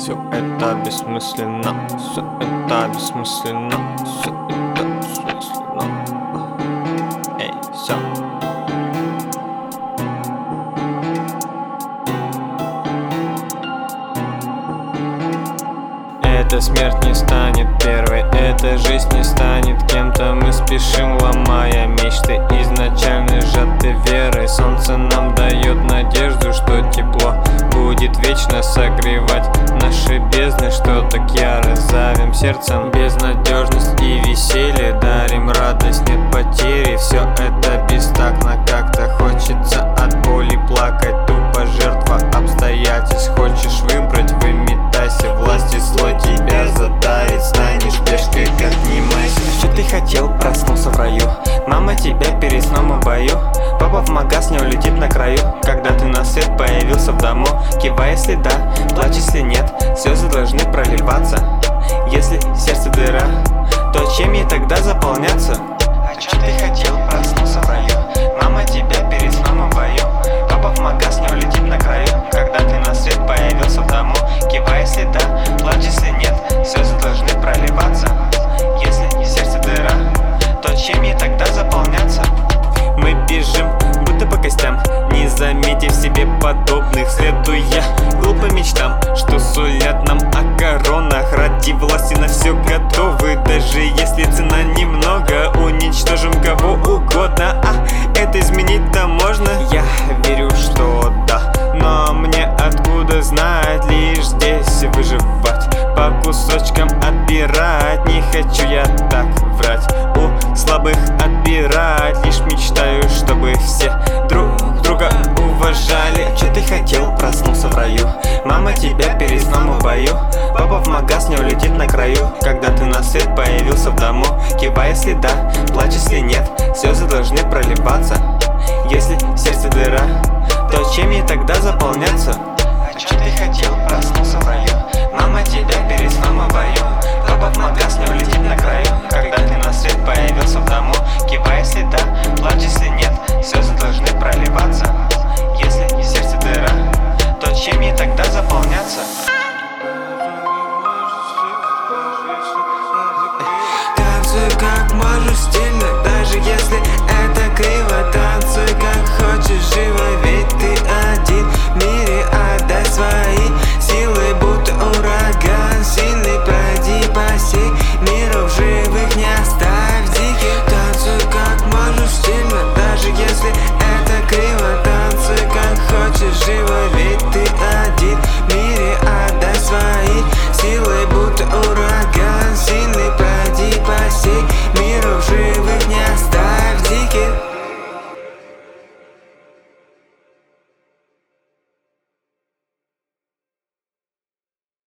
Все это бессмысленно, все это бессмысленно, все это бессмысленно. Эй, все. Эта смерть не станет первой, эта жизнь не станет кем-то Мы спешим, ломая мечты, изначально сжаты верой Солнце нам дает надежду, что тепло будет вечно согревать Наши бездны, что так яро зовем сердцем. Безнадежность и веселье, дарим радость, нет потери. Все это бестактно, как-то хочется от боли плакать. Тупо жертва обстоятельств, хочешь выбрать, выметайся Власти злой тебя задавит, станешь пешкой, как не майся Что ты хотел, проснулся в раю? Мама тебя перед сном в бою Папа в магаз не улетит на краю Когда ты на свет появился в дому. Кивай, если да, плачь, если нет. Слезы должны проливаться. Если сердце дыра То чем ей тогда заполняться? А что ты хотел, подобных Следуя глупым мечтам Что сулят нам о коронах. Ради власти на все готовы Даже если цена немного. Уничтожим кого угодно А это изменить-то можно? Я верю, что да Но мне откуда знать? Лишь здесь выживать По кусочкам отбирать. Не хочу я так Магаз не улетит на краю. Когда ты на свет появился в дому Кивай, если да, плачь, если нет. Слезы должны проливаться eleito